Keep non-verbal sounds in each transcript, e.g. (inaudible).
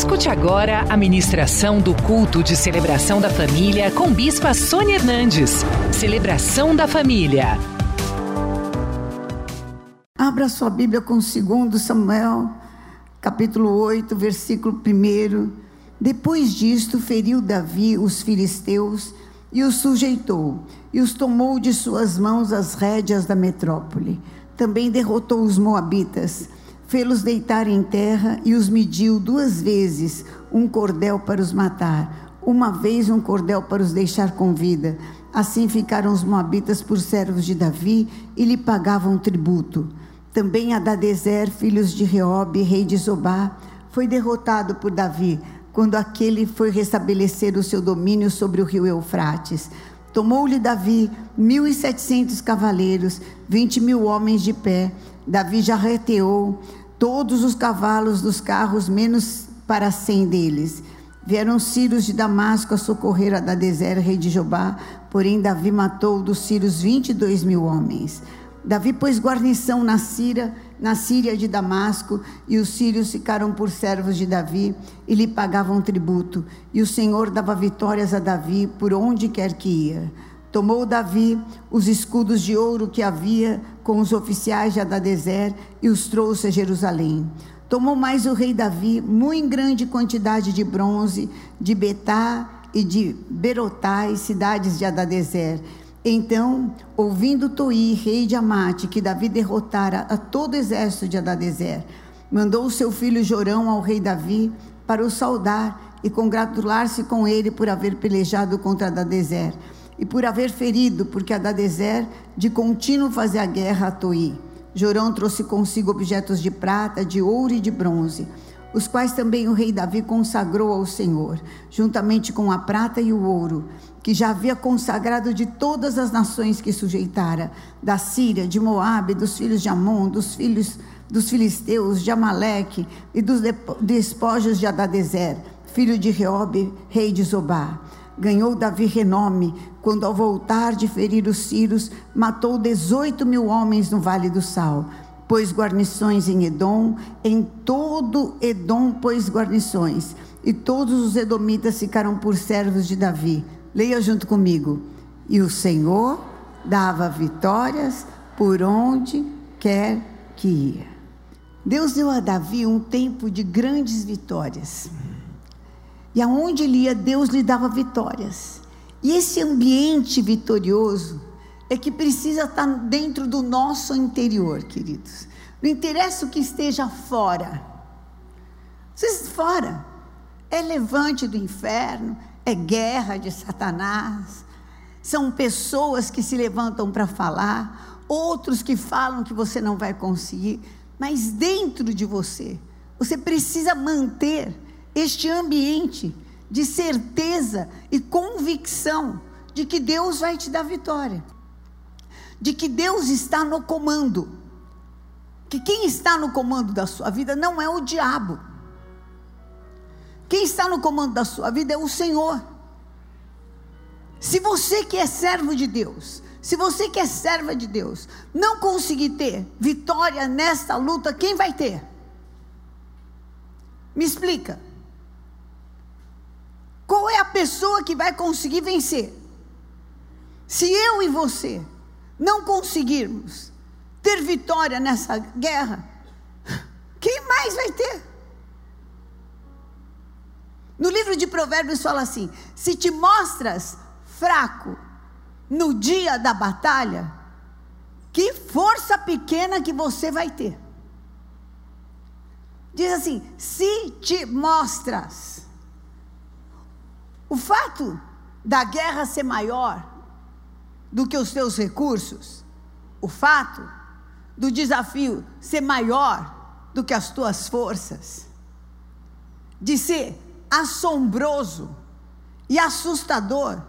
Escute agora a ministração do culto de celebração da família com Bispa Sônia Hernandes. Celebração da família. Abra sua Bíblia com 2 Samuel, capítulo 8, versículo 1. Depois disto, feriu Davi os filisteus e os sujeitou, e os tomou de suas mãos as rédeas da metrópole. Também derrotou os moabitas fê-los deitar em terra e os mediu duas vezes, um cordel para os matar, uma vez um cordel para os deixar com vida. Assim ficaram os moabitas por servos de Davi e lhe pagavam tributo. Também Adadezer, filhos de Reobe, rei de Zobá, foi derrotado por Davi, quando aquele foi restabelecer o seu domínio sobre o rio Eufrates. Tomou-lhe Davi mil e setecentos cavaleiros, vinte mil homens de pé. Davi já reteou todos os cavalos dos carros, menos para cem deles. Vieram sírios de Damasco a socorrer a Dadezer, rei de Jobá, porém Davi matou dos sírios vinte e dois mil homens. Davi pôs guarnição na Síria, na Síria de Damasco, e os sírios ficaram por servos de Davi e lhe pagavam tributo. E o Senhor dava vitórias a Davi por onde quer que ia. Tomou Davi os escudos de ouro que havia com os oficiais de Adadezer e os trouxe a Jerusalém. Tomou mais o rei Davi muito grande quantidade de bronze de Betá e de Berotai, cidades de Adadezer. Então, ouvindo Toi, rei de Amate, que Davi derrotara a todo o exército de Adadezer, mandou o seu filho Jorão ao rei Davi para o saudar e congratular-se com ele por haver pelejado contra Adadezer e por haver ferido, porque Adadezer de contínuo fazia guerra a Toi. Jorão trouxe consigo objetos de prata, de ouro e de bronze, os quais também o rei Davi consagrou ao Senhor, juntamente com a prata e o ouro, que já havia consagrado de todas as nações que sujeitara, da Síria, de Moabe, dos filhos de Amon, dos filhos dos filisteus, de Amaleque e dos despojos de Adadezer, filho de Reobe, rei de Zobá ganhou Davi renome quando, ao voltar de ferir os sírios, matou 18 mil homens no Vale do Sal. Pôs guarnições em Edom, em todo Edom pôs guarnições, e todos os edomitas ficaram por servos de Davi. Leia junto comigo. E o Senhor dava vitórias por onde quer que ia. Deus deu a Davi um tempo de grandes vitórias. E aonde ele ia, Deus lhe dava vitórias. E esse ambiente vitorioso é que precisa estar dentro do nosso interior, queridos. Não interessa o que esteja fora. Vocês fora é levante do inferno, é guerra de Satanás. São pessoas que se levantam para falar, outros que falam que você não vai conseguir, mas dentro de você, você precisa manter este ambiente de certeza e convicção de que Deus vai te dar vitória, de que Deus está no comando, que quem está no comando da sua vida não é o diabo, quem está no comando da sua vida é o Senhor. Se você que é servo de Deus, se você que é serva de Deus, não conseguir ter vitória nesta luta, quem vai ter? Me explica. Qual é a pessoa que vai conseguir vencer? Se eu e você não conseguirmos ter vitória nessa guerra, quem mais vai ter? No livro de Provérbios fala assim: se te mostras fraco no dia da batalha, que força pequena que você vai ter. Diz assim: se te mostras o fato da guerra ser maior do que os teus recursos, o fato do desafio ser maior do que as tuas forças, de ser assombroso e assustador,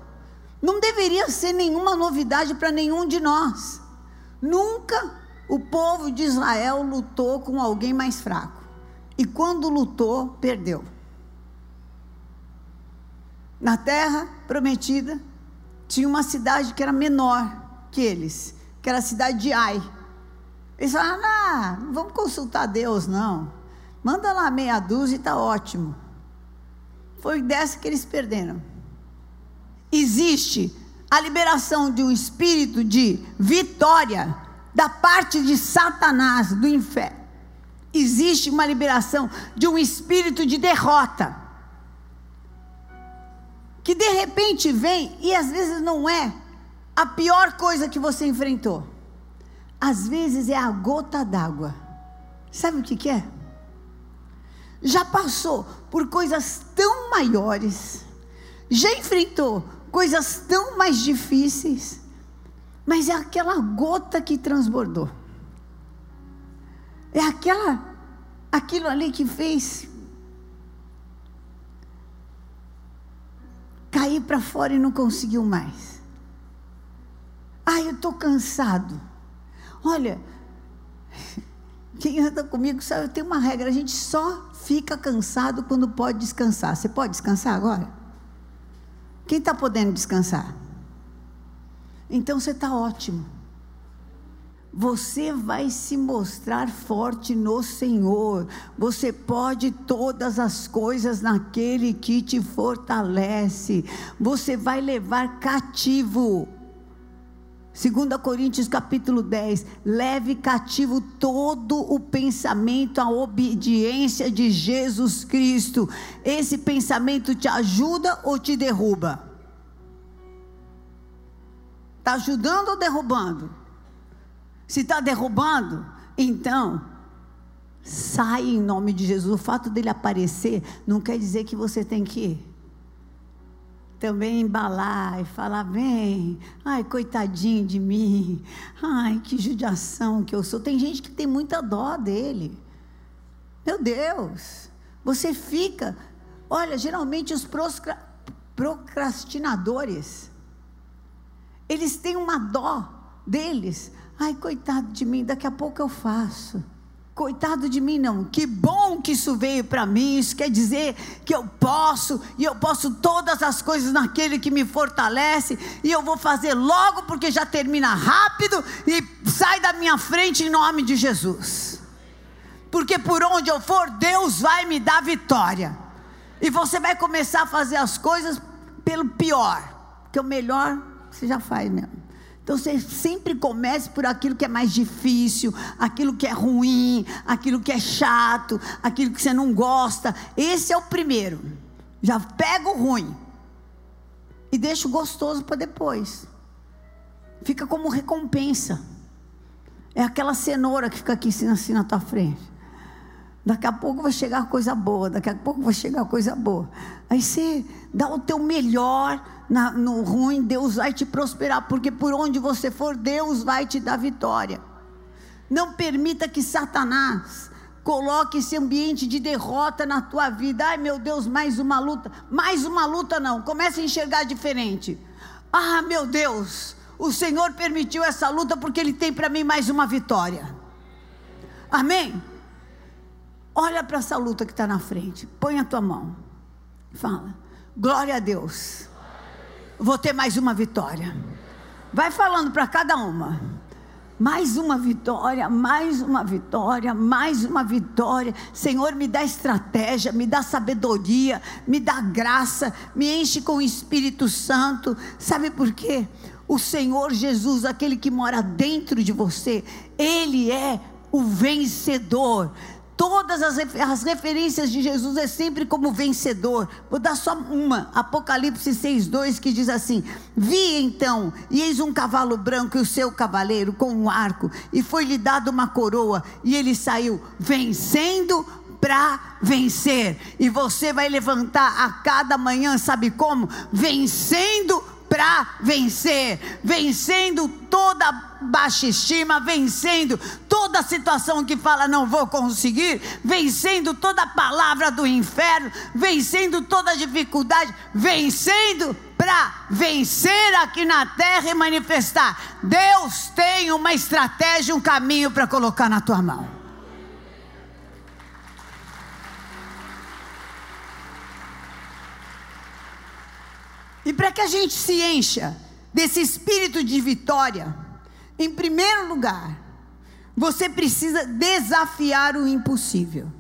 não deveria ser nenhuma novidade para nenhum de nós. Nunca o povo de Israel lutou com alguém mais fraco. E quando lutou, perdeu na terra prometida, tinha uma cidade que era menor que eles, que era a cidade de Ai. Eles falaram: ah, não vamos consultar Deus, não. Manda lá meia dúzia e está ótimo. foi dessa que eles perderam. Existe a liberação de um espírito de vitória da parte de Satanás, do inferno. Existe uma liberação de um espírito de derrota. Que de repente vem e às vezes não é a pior coisa que você enfrentou. Às vezes é a gota d'água. Sabe o que, que é? Já passou por coisas tão maiores, já enfrentou coisas tão mais difíceis, mas é aquela gota que transbordou. É aquela aquilo ali que fez cair para fora e não conseguiu mais. Ai, eu estou cansado. Olha, (laughs) quem anda comigo sabe, eu tenho uma regra, a gente só fica cansado quando pode descansar. Você pode descansar agora? Quem está podendo descansar? Então você está ótimo. Você vai se mostrar forte no Senhor. Você pode todas as coisas naquele que te fortalece. Você vai levar cativo 2 Coríntios capítulo 10, leve cativo todo o pensamento à obediência de Jesus Cristo. Esse pensamento te ajuda ou te derruba? Está ajudando ou derrubando? Se está derrubando, então sai em nome de Jesus. O fato dele aparecer não quer dizer que você tem que também embalar e falar: vem, ai, coitadinho de mim, ai, que judiação que eu sou. Tem gente que tem muita dó dele. Meu Deus, você fica. Olha, geralmente os procrastinadores, eles têm uma dó deles. Ai, coitado de mim, daqui a pouco eu faço. Coitado de mim, não. Que bom que isso veio para mim. Isso quer dizer que eu posso, e eu posso todas as coisas naquele que me fortalece, e eu vou fazer logo, porque já termina rápido e sai da minha frente em nome de Jesus. Porque por onde eu for, Deus vai me dar vitória. E você vai começar a fazer as coisas pelo pior, porque o melhor você já faz mesmo. Então você sempre comece por aquilo que é mais difícil, aquilo que é ruim, aquilo que é chato, aquilo que você não gosta. Esse é o primeiro. Já pega o ruim e deixa o gostoso para depois. Fica como recompensa. É aquela cenoura que fica aqui assim, assim na tua frente. Daqui a pouco vai chegar coisa boa, daqui a pouco vai chegar coisa boa. Aí você dá o teu melhor na, no ruim, Deus vai te prosperar, porque por onde você for, Deus vai te dar vitória. Não permita que Satanás coloque esse ambiente de derrota na tua vida. Ai meu Deus, mais uma luta. Mais uma luta não. Comece a enxergar diferente. Ah, meu Deus, o Senhor permitiu essa luta porque Ele tem para mim mais uma vitória. Amém? Olha para essa luta que está na frente. Põe a tua mão. Fala. Glória a Deus. Vou ter mais uma vitória. Vai falando para cada uma. Mais uma vitória, mais uma vitória, mais uma vitória. Senhor, me dá estratégia, me dá sabedoria, me dá graça, me enche com o Espírito Santo. Sabe por quê? O Senhor Jesus, aquele que mora dentro de você, Ele é o vencedor todas as, as referências de Jesus é sempre como vencedor. Vou dar só uma, Apocalipse 6,2, que diz assim: Vi então, e eis um cavalo branco e o seu cavaleiro com um arco, e foi-lhe dado uma coroa, e ele saiu vencendo para vencer. E você vai levantar a cada manhã, sabe como? Vencendo para vencer, vencendo toda baixa estima, vencendo toda situação que fala não vou conseguir, vencendo toda palavra do inferno, vencendo toda dificuldade, vencendo para vencer aqui na terra e manifestar. Deus tem uma estratégia, um caminho para colocar na tua mão. E para que a gente se encha desse espírito de vitória, em primeiro lugar, você precisa desafiar o impossível.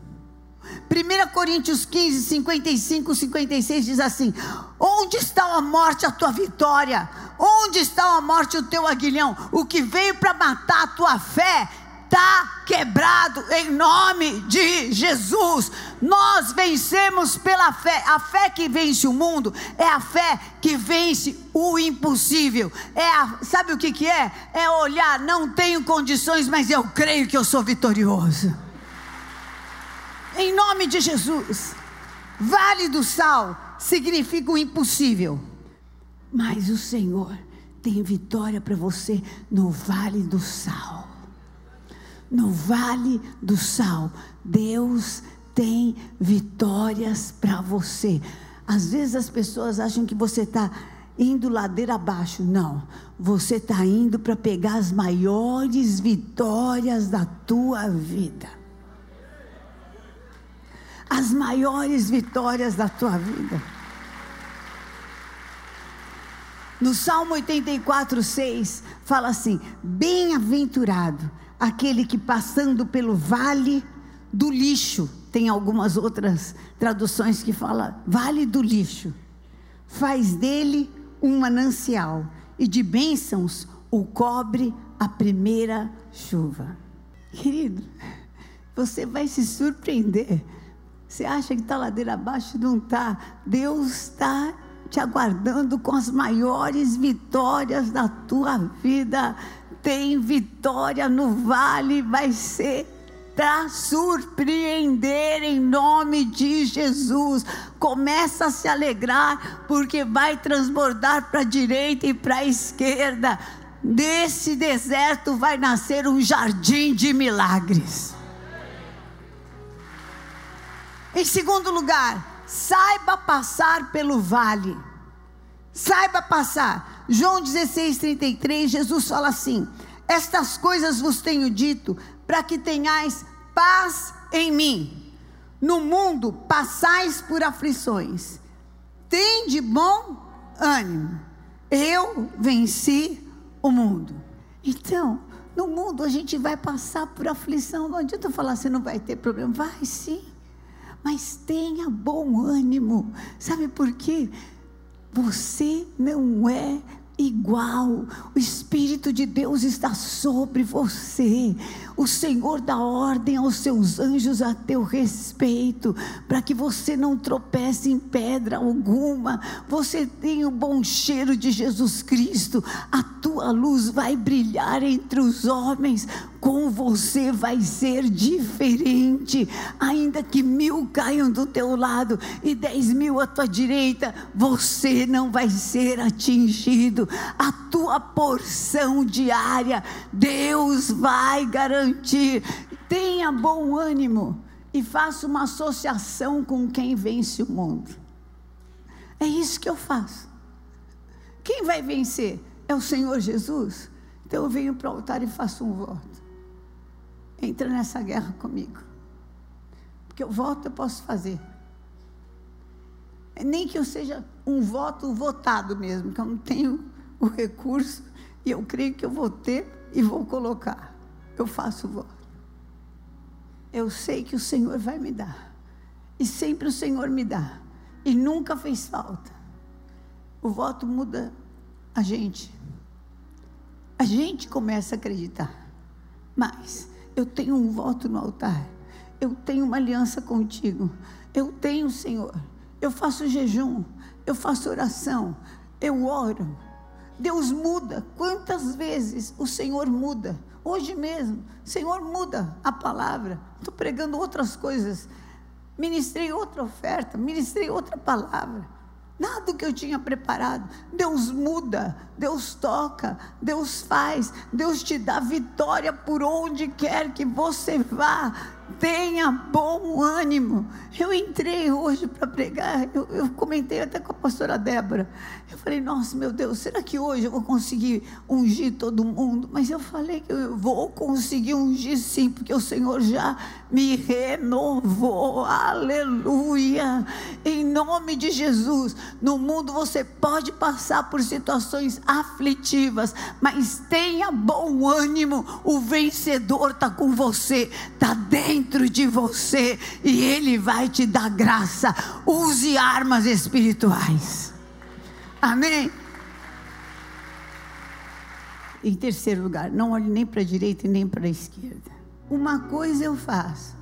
1 Coríntios 15, 55, 56 diz assim: Onde está a morte, a tua vitória? Onde está a morte, o teu aguilhão? O que veio para matar a tua fé está quebrado em nome de Jesus. Nós vencemos pela fé. A fé que vence o mundo é a fé que vence o impossível. É a, sabe o que, que é? É olhar, não tenho condições, mas eu creio que eu sou vitorioso. Em nome de Jesus. Vale do sal significa o impossível. Mas o Senhor tem vitória para você no vale do sal no vale do sal. Deus tem vitórias para você. Às vezes as pessoas acham que você está indo ladeira abaixo. Não, você está indo para pegar as maiores vitórias da tua vida. As maiores vitórias da tua vida. No Salmo 84, 6, fala assim: Bem-aventurado aquele que passando pelo vale do lixo, tem algumas outras traduções que fala vale do lixo, faz dele um manancial e de bênçãos o cobre a primeira chuva. Querido, você vai se surpreender. Você acha que está ladeira abaixo? Não está. Deus está te aguardando com as maiores vitórias da tua vida tem vitória no vale, vai ser para surpreender em nome de Jesus. Começa a se alegrar, porque vai transbordar para a direita e para a esquerda. Desse deserto vai nascer um jardim de milagres. Em segundo lugar, saiba passar pelo vale. Saiba passar. João 16, 33, Jesus fala assim: Estas coisas vos tenho dito, para que tenhais paz em mim. No mundo passais por aflições. Tem de bom ânimo. Eu venci o mundo. Então, no mundo a gente vai passar por aflição. Não adianta falar, você não vai ter problema. Vai sim. Mas tenha bom ânimo. Sabe por quê? Você não é igual. O Espírito de Deus está sobre você. O Senhor dá ordem aos seus anjos a teu respeito, para que você não tropece em pedra alguma. Você tem o bom cheiro de Jesus Cristo. A tua luz vai brilhar entre os homens. Com você vai ser diferente. Ainda que mil caiam do teu lado e dez mil à tua direita, você não vai ser atingido. A tua porção diária, Deus vai garantir. Tenha bom ânimo e faça uma associação com quem vence o mundo. É isso que eu faço. Quem vai vencer? É o Senhor Jesus? Então eu venho para o altar e faço um voto. Entra nessa guerra comigo. Porque o voto eu posso fazer. Nem que eu seja um voto votado mesmo, que eu não tenho o recurso e eu creio que eu vou ter e vou colocar eu faço o voto. Eu sei que o Senhor vai me dar. E sempre o Senhor me dá. E nunca fez falta. O voto muda a gente. A gente começa a acreditar. Mas eu tenho um voto no altar. Eu tenho uma aliança contigo. Eu tenho, Senhor. Eu faço jejum. Eu faço oração. Eu oro. Deus muda. Quantas vezes o Senhor muda? Hoje mesmo, Senhor, muda a palavra. Estou pregando outras coisas. Ministrei outra oferta, ministrei outra palavra. Nada que eu tinha preparado. Deus muda, Deus toca, Deus faz, Deus te dá vitória por onde quer que você vá tenha bom ânimo. Eu entrei hoje para pregar, eu, eu, comentei até com a pastora Débora. Eu falei, nossa, meu Deus, será que hoje eu vou conseguir ungir todo mundo? Mas eu falei que eu vou conseguir ungir sim, porque o Senhor já me renovou. Aleluia! em nome de Jesus. No mundo você pode passar por situações aflitivas, mas tenha bom ânimo. O vencedor está com você, está dentro de você e ele vai te dar graça. Use armas espirituais. Amém. Em terceiro lugar, não olhe nem para a direita e nem para a esquerda. Uma coisa eu faço,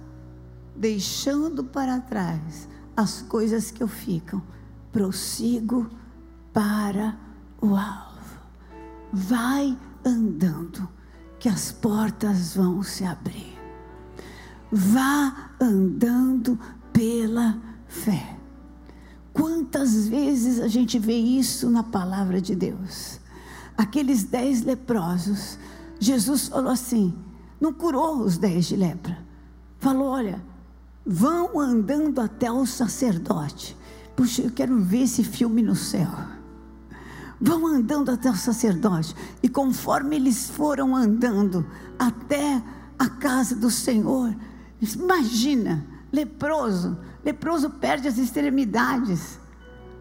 deixando para trás as coisas que eu ficam, prossigo para o alvo. Vai andando, que as portas vão se abrir. Vá andando pela fé. Quantas vezes a gente vê isso na palavra de Deus? aqueles dez leprosos, Jesus falou assim: não curou os dez de lepra. Falou: olha, vão andando até o sacerdote. Puxa, eu quero ver esse filme no céu. Vão andando até o sacerdote. E conforme eles foram andando até a casa do Senhor, imagina, leproso, leproso perde as extremidades.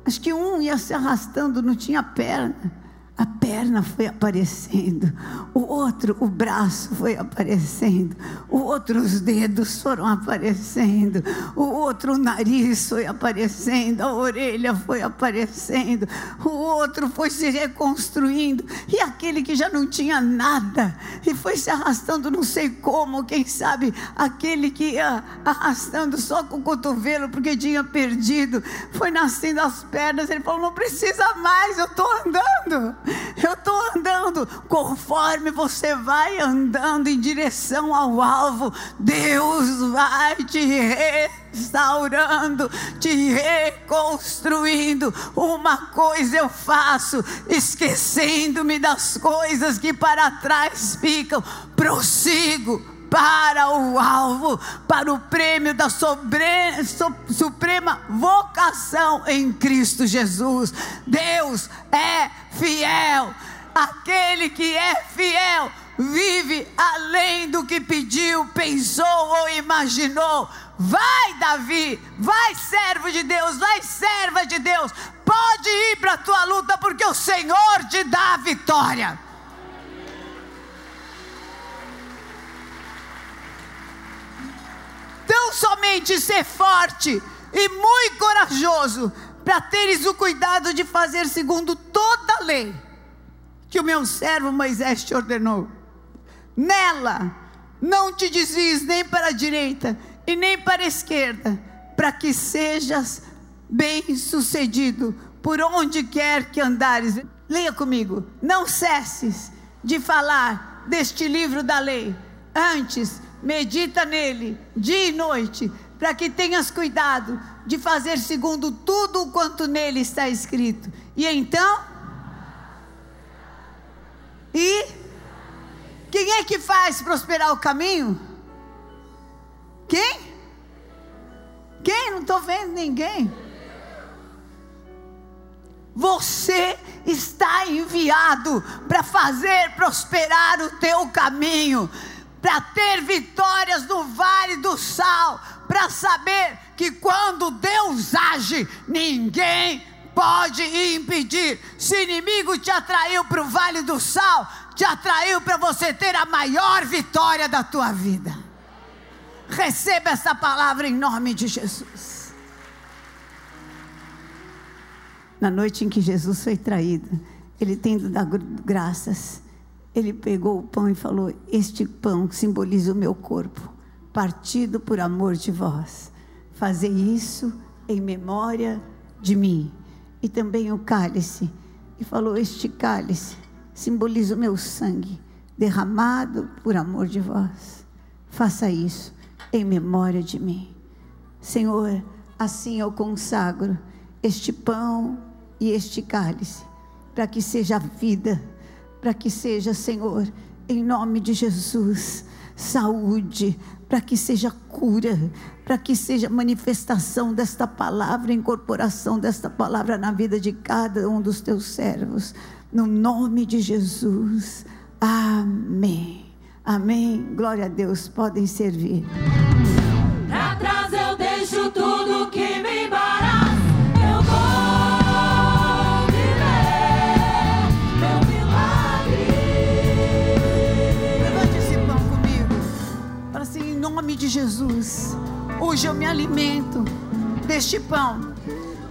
Acho que um ia se arrastando, não tinha perna a perna foi aparecendo, o outro, o braço foi aparecendo, o outro, os dedos foram aparecendo, o outro, o nariz foi aparecendo, a orelha foi aparecendo, o outro foi se reconstruindo, e aquele que já não tinha nada, e foi se arrastando, não sei como, quem sabe, aquele que ia arrastando só com o cotovelo, porque tinha perdido, foi nascendo as pernas, ele falou: não precisa mais, eu estou andando. Eu estou andando conforme você vai andando em direção ao alvo. Deus vai te restaurando, te reconstruindo. Uma coisa eu faço, esquecendo-me das coisas que para trás ficam, prossigo para o alvo, para o prêmio da sobre, so, suprema vocação em Cristo Jesus. Deus é fiel. Aquele que é fiel vive além do que pediu, pensou ou imaginou. Vai, Davi, vai, servo de Deus, vai, serva de Deus. Pode ir para a tua luta, porque o Senhor te dá a vitória. Somente ser forte e muito corajoso, para teres o cuidado de fazer segundo toda a lei que o meu servo Moisés te ordenou. Nela não te desvies nem para a direita e nem para a esquerda, para que sejas bem-sucedido por onde quer que andares. Leia comigo. Não cesses de falar deste livro da lei. Antes, medita nele dia e noite, para que tenhas cuidado de fazer segundo tudo quanto nele está escrito. E então? E quem é que faz prosperar o caminho? Quem? Quem? Não estou vendo ninguém. Você está enviado para fazer prosperar o teu caminho para ter vitórias no vale do sal, para saber que quando Deus age, ninguém pode impedir. Se inimigo te atraiu para o vale do sal, te atraiu para você ter a maior vitória da tua vida. Receba essa palavra em nome de Jesus. Na noite em que Jesus foi traído, ele tendo dado graças, ele pegou o pão e falou: Este pão simboliza o meu corpo, partido por amor de vós. Fazei isso em memória de mim. E também o cálice. E falou: Este cálice simboliza o meu sangue, derramado por amor de vós. Faça isso em memória de mim. Senhor, assim eu consagro este pão e este cálice, para que seja vida para que seja, Senhor, em nome de Jesus, saúde, para que seja cura, para que seja manifestação desta palavra, incorporação desta palavra na vida de cada um dos teus servos, no nome de Jesus. Amém. Amém. Glória a Deus. Podem servir. de Jesus. Hoje eu me alimento deste pão.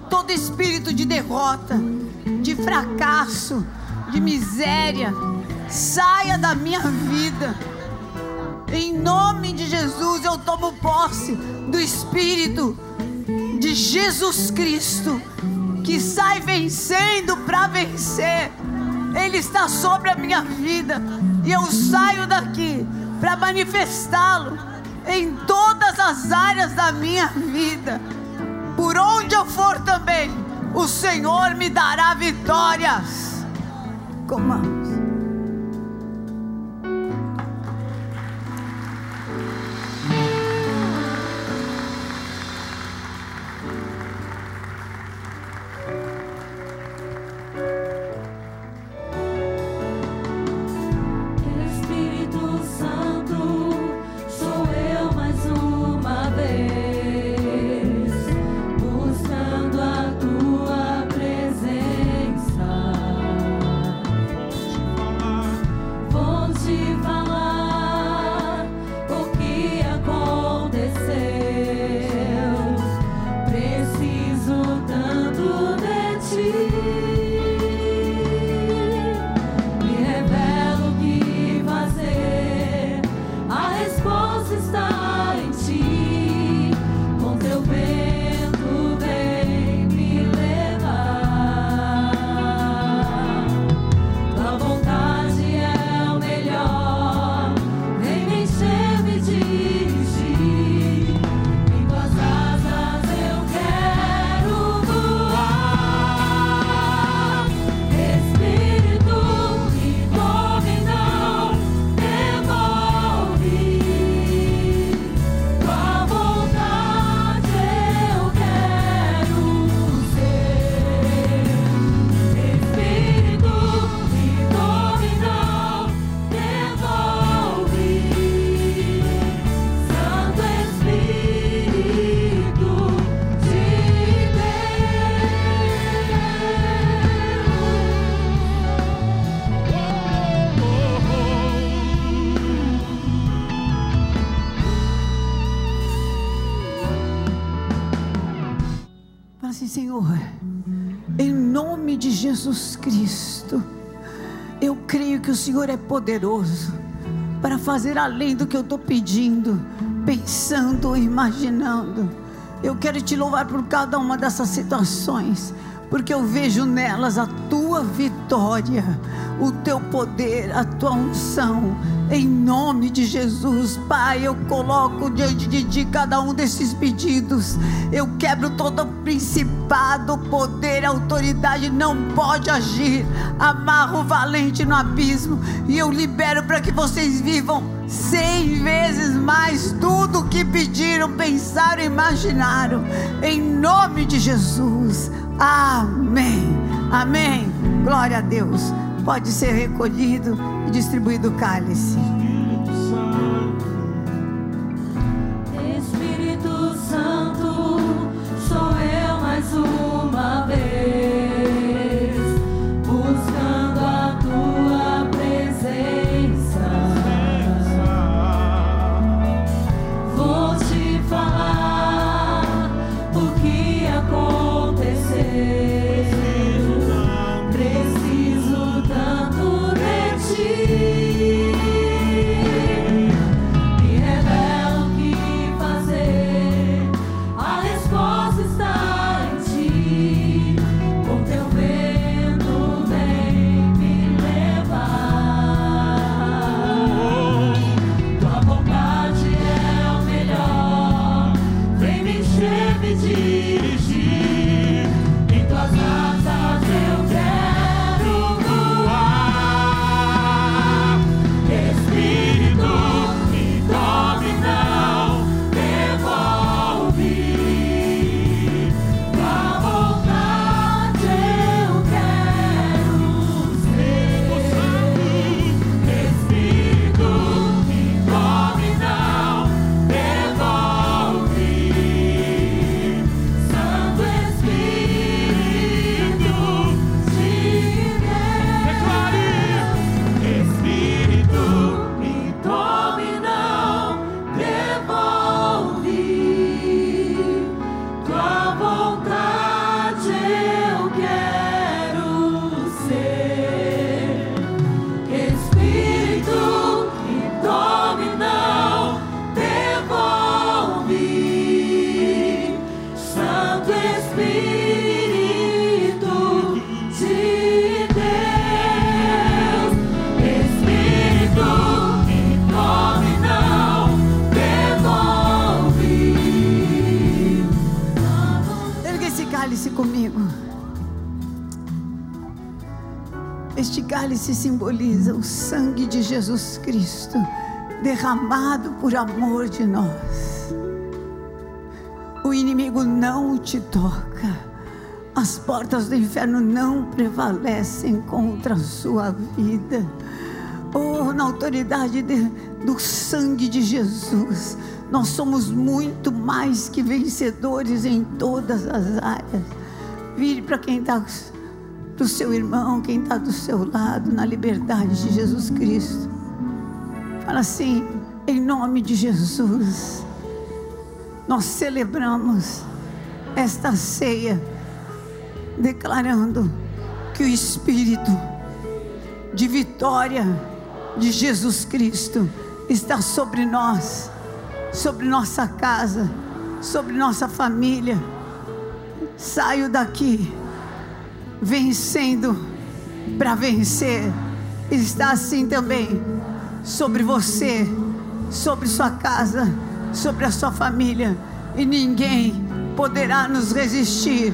Todo espírito de derrota, de fracasso, de miséria, saia da minha vida. Em nome de Jesus, eu tomo posse do Espírito de Jesus Cristo, que sai vencendo para vencer. Ele está sobre a minha vida e eu saio daqui para manifestá-lo em todas as áreas da minha vida. Por onde eu for também, o Senhor me dará vitórias. Comamos. Poderoso para fazer além do que eu estou pedindo, pensando, imaginando. Eu quero te louvar por cada uma dessas situações, porque eu vejo nelas a tua vitória, o teu poder, a tua unção em nome de Jesus, Pai, eu coloco diante de Ti cada um desses pedidos. Eu quebro todo principado, poder, autoridade, não pode agir. Amarro o valente no abismo e eu libero para que vocês vivam cem vezes mais tudo o que pediram, pensaram, imaginaram. Em nome de Jesus. Amém. Amém. Glória a Deus. Pode ser recolhido e distribuído o cálice. Cálice simboliza o sangue de Jesus Cristo derramado por amor de nós. O inimigo não te toca, as portas do inferno não prevalecem contra a sua vida. Oh, na autoridade de, do sangue de Jesus, nós somos muito mais que vencedores em todas as áreas. Vire para quem está do seu irmão, quem está do seu lado, na liberdade de Jesus Cristo. Fala assim, em nome de Jesus, nós celebramos esta ceia, declarando que o Espírito de vitória de Jesus Cristo está sobre nós, sobre nossa casa, sobre nossa família. Saio daqui vencendo para vencer, está assim também sobre você, sobre sua casa, sobre a sua família, e ninguém poderá nos resistir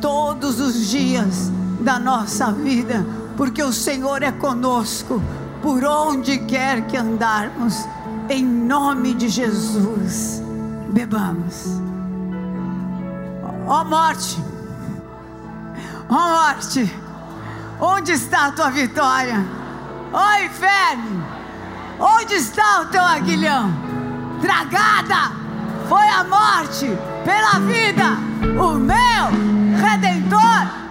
todos os dias da nossa vida, porque o Senhor é conosco por onde quer que andarmos, em nome de Jesus. Bebamos. Ó oh, morte Ó oh, morte, onde está a tua vitória? Ó oh, inferno, onde está o teu aguilhão? Tragada foi a morte pela vida, o meu redentor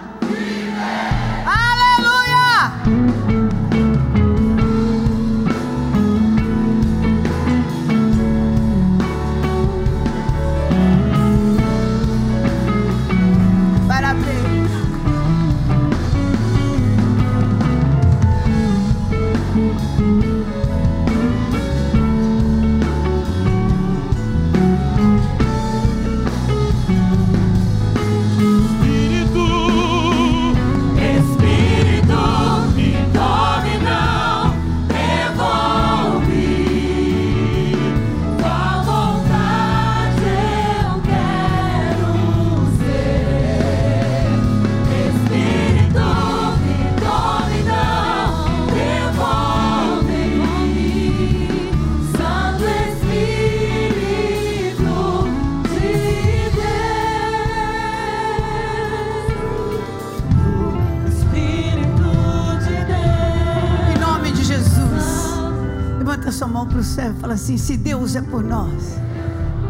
assim: se Deus é por nós,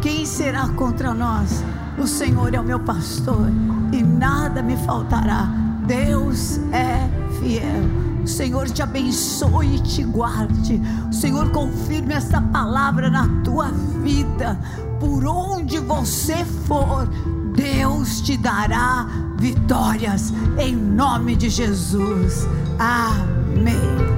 quem será contra nós? O Senhor é o meu pastor e nada me faltará. Deus é fiel. O Senhor te abençoe e te guarde. O Senhor confirme essa palavra na tua vida. Por onde você for, Deus te dará vitórias. Em nome de Jesus. Amém.